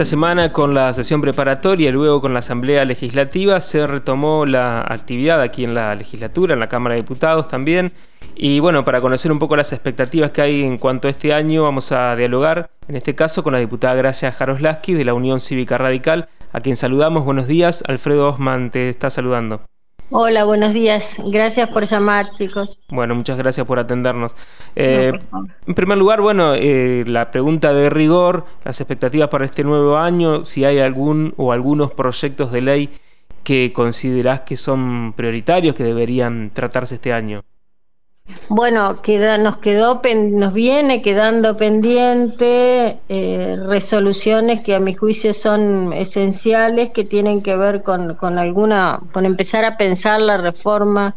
Esta semana con la sesión preparatoria y luego con la Asamblea Legislativa se retomó la actividad aquí en la legislatura, en la Cámara de Diputados también. Y bueno, para conocer un poco las expectativas que hay en cuanto a este año, vamos a dialogar, en este caso, con la diputada Gracia Jaroslaski de la Unión Cívica Radical, a quien saludamos. Buenos días, Alfredo Osman te está saludando. Hola, buenos días. Gracias por llamar, chicos. Bueno, muchas gracias por atendernos. Eh, en primer lugar, bueno, eh, la pregunta de rigor, las expectativas para este nuevo año, si hay algún o algunos proyectos de ley que considerás que son prioritarios, que deberían tratarse este año. Bueno, queda, nos quedó, nos viene quedando pendiente eh, resoluciones que a mi juicio son esenciales, que tienen que ver con, con alguna, con empezar a pensar la reforma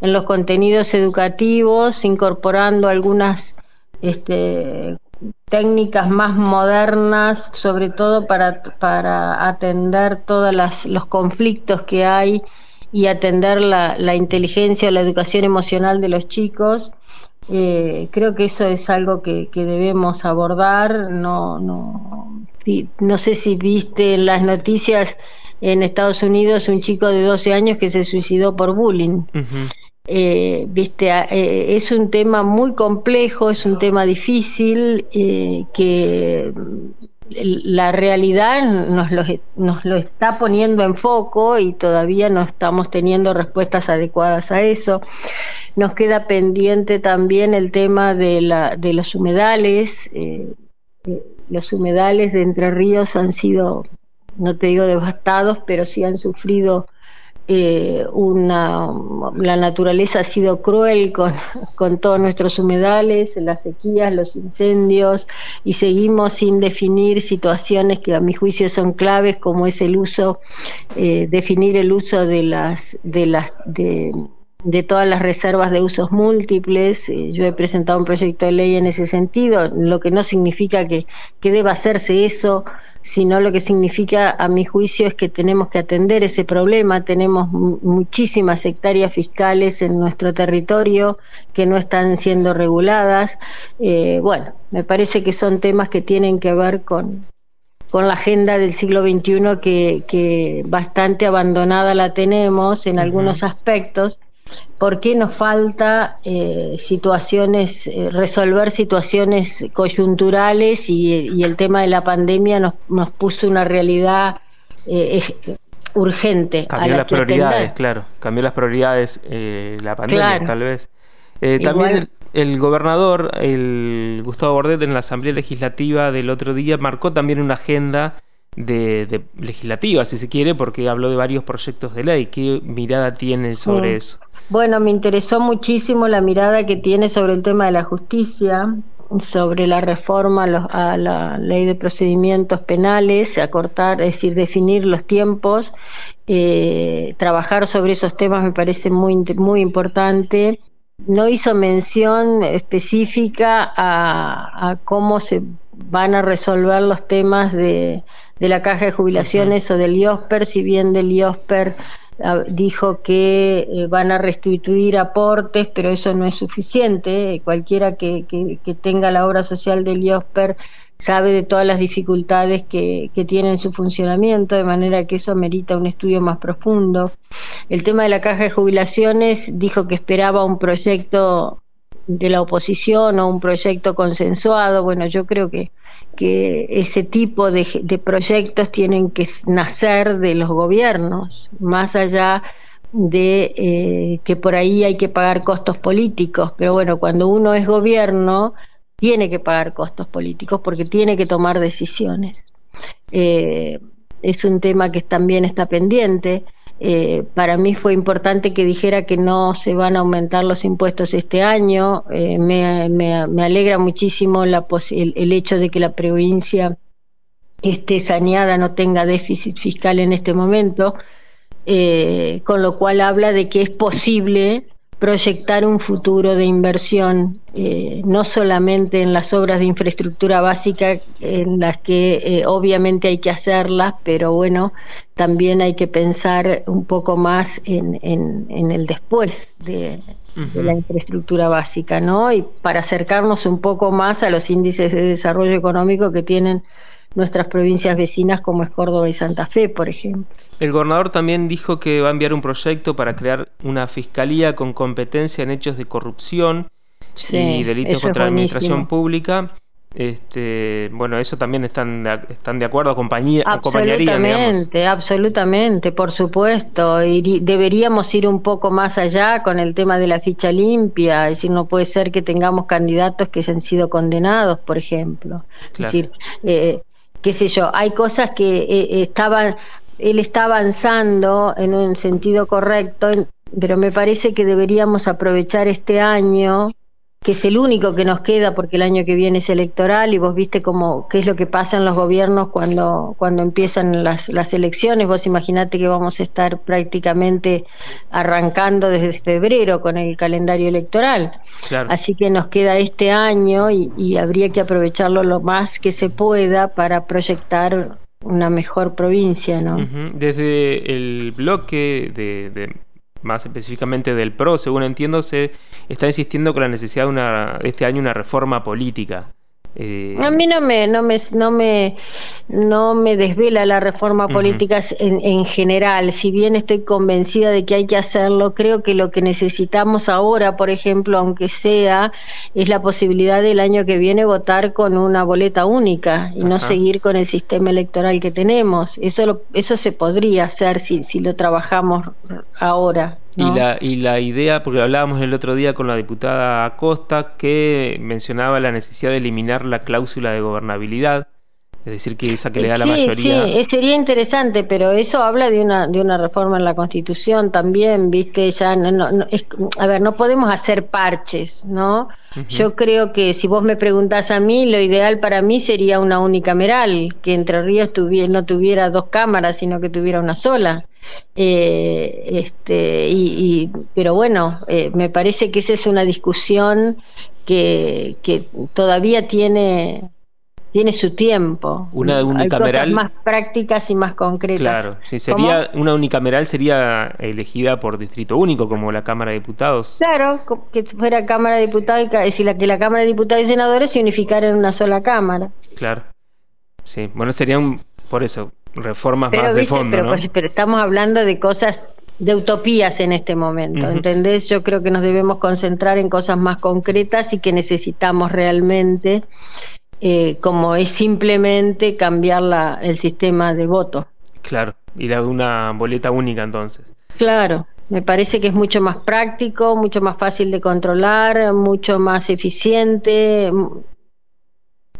en los contenidos educativos, incorporando algunas este, técnicas más modernas, sobre todo para, para atender todos los conflictos que hay y atender la, la inteligencia o la educación emocional de los chicos. Eh, creo que eso es algo que, debemos abordar. No, no, no sé si viste en las noticias en Estados Unidos un chico de 12 años que se suicidó por bullying. Eh, viste, eh, es un tema muy complejo, es un tema difícil que la realidad nos lo, nos lo está poniendo en foco y todavía no estamos teniendo respuestas adecuadas a eso. Nos queda pendiente también el tema de, la, de los humedales. Eh, eh, los humedales de Entre Ríos han sido, no te digo devastados, pero sí han sufrido eh, una, la naturaleza ha sido cruel con, todos nuestros humedales, las sequías, los incendios, y seguimos sin definir situaciones que a mi juicio son claves, como es el uso, eh, definir el uso de las, de las, de, de todas las reservas de usos múltiples. Eh, yo he presentado un proyecto de ley en ese sentido, lo que no significa que, que deba hacerse eso sino lo que significa, a mi juicio, es que tenemos que atender ese problema. Tenemos muchísimas hectáreas fiscales en nuestro territorio que no están siendo reguladas. Eh, bueno, me parece que son temas que tienen que ver con, con la agenda del siglo XXI que, que bastante abandonada la tenemos en algunos aspectos ¿Por qué nos falta eh, situaciones, eh, resolver situaciones coyunturales y, el tema de la pandemia nos, nos puso una realidad eh, urgente? Cambió las prioridades, claro. Cambió las prioridades la pandemia, tal vez. también el, gobernador, el Gustavo Bordet, en la Asamblea Legislativa del otro día, marcó también una agenda de, legislativa, si se quiere, porque habló de varios proyectos de ley. ¿Qué mirada tiene sobre eso? Bueno, me interesó muchísimo la mirada que tiene sobre el tema de la justicia, sobre la reforma a la ley de procedimientos penales, acortar, es decir, definir los tiempos, eh, trabajar sobre esos temas me parece muy, muy importante. No hizo mención específica a cómo se van a resolver los temas de de la caja de jubilaciones o del IOSPER, si bien del IOSPER ah, dijo que eh, van a restituir aportes, pero eso no es suficiente. Cualquiera que, que, tenga la obra social del IOSPER sabe de todas las dificultades que, que tiene en su funcionamiento, de manera que eso merita un estudio más profundo. El tema de la caja de jubilaciones dijo que esperaba un proyecto de la oposición o un proyecto consensuado. Bueno, yo creo que que ese tipo de, proyectos tienen que nacer de los gobiernos, más allá de eh, que por ahí hay que pagar costos políticos, pero bueno, cuando uno es gobierno, tiene que pagar costos políticos porque tiene que tomar decisiones. Eh, es un tema que también está pendiente. Eh, para mí fue importante que dijera que no se van a aumentar los impuestos este año. Eh, me, alegra muchísimo la el, hecho de que la provincia esté saneada, no tenga déficit fiscal en este momento, eh, con lo cual habla de que es posible proyectar un futuro de inversión, eh, no solamente en las obras de infraestructura básica, en las que eh, obviamente hay que hacerlas, pero bueno, también hay que pensar un poco más en, en, el después de, de, la infraestructura básica, ¿no? Y para acercarnos un poco más a los índices de desarrollo económico que tienen nuestras provincias vecinas como es Córdoba y Santa Fe, por ejemplo. El gobernador también dijo que va a enviar un proyecto para crear una fiscalía con competencia en hechos de corrupción y delitos contra la administración pública este, bueno, eso también están de, están de acuerdo, compañía, absolutamente, absolutamente, por supuesto. Y deberíamos ir un poco más allá con el tema de la ficha limpia. Es decir, no puede ser que tengamos candidatos que se han sido condenados, por ejemplo. Es decir, eh, qué sé yo, hay cosas que eh, estaban, él está avanzando en un sentido correcto, pero me parece que deberíamos aprovechar este año que es el único que nos queda porque el año que viene es electoral y vos viste cómo qué es lo que pasa en los gobiernos cuando cuando empiezan las, las elecciones. Vos imaginate que vamos a estar prácticamente arrancando desde febrero con el calendario electoral. Así que nos queda este año y, habría que aprovecharlo lo más que se pueda para proyectar una mejor provincia no desde el bloque de más específicamente del PRO, según entiendo, se está insistiendo con la necesidad de, una, este año una reforma política. Eh, a mí no me, no me, no me, no me desvela la reforma política en, en, general. Si bien estoy convencida de que hay que hacerlo, creo que lo que necesitamos ahora, por ejemplo, aunque sea, es la posibilidad del año que viene votar con una boleta única y no seguir con el sistema electoral que tenemos. Eso, eso se podría hacer si, si lo trabajamos ahora. Y, la, y la idea, porque hablábamos el otro día con la diputada Acosta, que mencionaba la necesidad de eliminar la cláusula de gobernabilidad, es decir, que esa que le da la mayoría. Sí, sería interesante, pero eso habla de una, de una reforma en la Constitución también, ¿viste? Ya no, a ver, no podemos hacer parches, ¿no? Yo creo que si vos me preguntás a mí, lo ideal para mí sería una unicameral, que Entre Ríos tuviera, no tuviera dos cámaras, sino que tuviera una sola. Eh, este, y, pero bueno, eh, me parece que esa es una discusión que, que todavía tiene tiene su tiempo. Una unicameral. más prácticas y más concretas. Claro, sí, sería una unicameral sería elegida por distrito único, como la Cámara de Diputados. Claro, que fuera Cámara de Diputados, y decir, la que la Cámara de Diputados y Senadores se unificaran en una sola Cámara. Claro. Sí, bueno, serían, por eso, reformas más de fondo. Pero, pero estamos hablando de cosas de utopías en este momento, ¿entendés? Yo creo que nos debemos concentrar en cosas más concretas y que necesitamos realmente eh, como es simplemente cambiar la, el sistema de voto. Claro, ir a una boleta única entonces. Claro, me parece que es mucho más práctico, mucho más fácil de controlar, mucho más eficiente.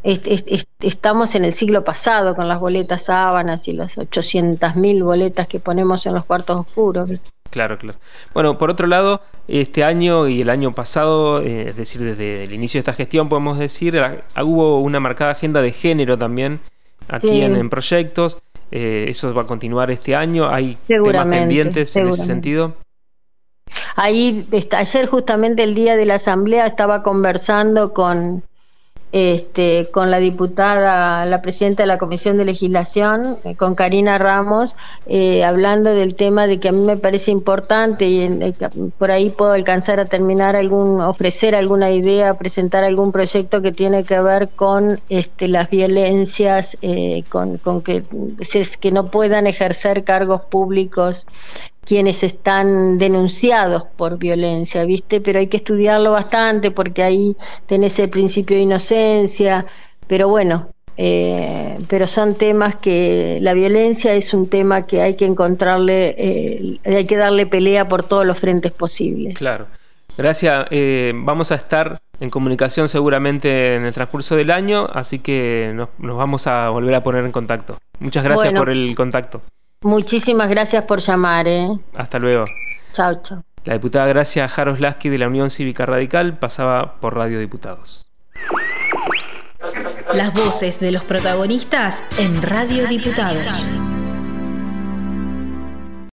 Estamos en el siglo pasado con las boletas sábanas y las 800.000 boletas que ponemos en los cuartos oscuros. Claro, claro. Bueno, por otro lado, este año y el año pasado, eh, es decir, desde el inicio de esta gestión, podemos decir, ah, hubo una marcada agenda de género también aquí en, proyectos. Eh, eso va a continuar este año. Hay temas pendientes en ese sentido. Ahí, ayer justamente el día de la asamblea estaba conversando con este, con la diputada, la presidenta de la Comisión de Legislación, eh, con Karina Ramos, eh, hablando del tema de que a mí me parece importante y eh, por ahí puedo alcanzar a terminar algún, ofrecer alguna idea, presentar algún proyecto que tiene que ver con este, las violencias, con, con que, que no puedan ejercer cargos públicos quienes están denunciados por violencia, ¿viste? Pero hay que estudiarlo bastante porque ahí tenés el principio de inocencia, pero bueno, eh, pero son temas que la violencia es un tema que hay que encontrarle, eh, hay que darle pelea por todos los frentes posibles. Claro. Gracias. Eh, vamos a estar en comunicación seguramente en el transcurso del año, así que nos, vamos a volver a poner en contacto. Muchas gracias por el contacto. Muchísimas gracias por llamar. ¿eh? Hasta luego. Chao, chao. La diputada Gracia Jaros Lasky de la Unión Cívica Radical pasaba por Radio Diputados. Las voces de los protagonistas en Radio Diputados.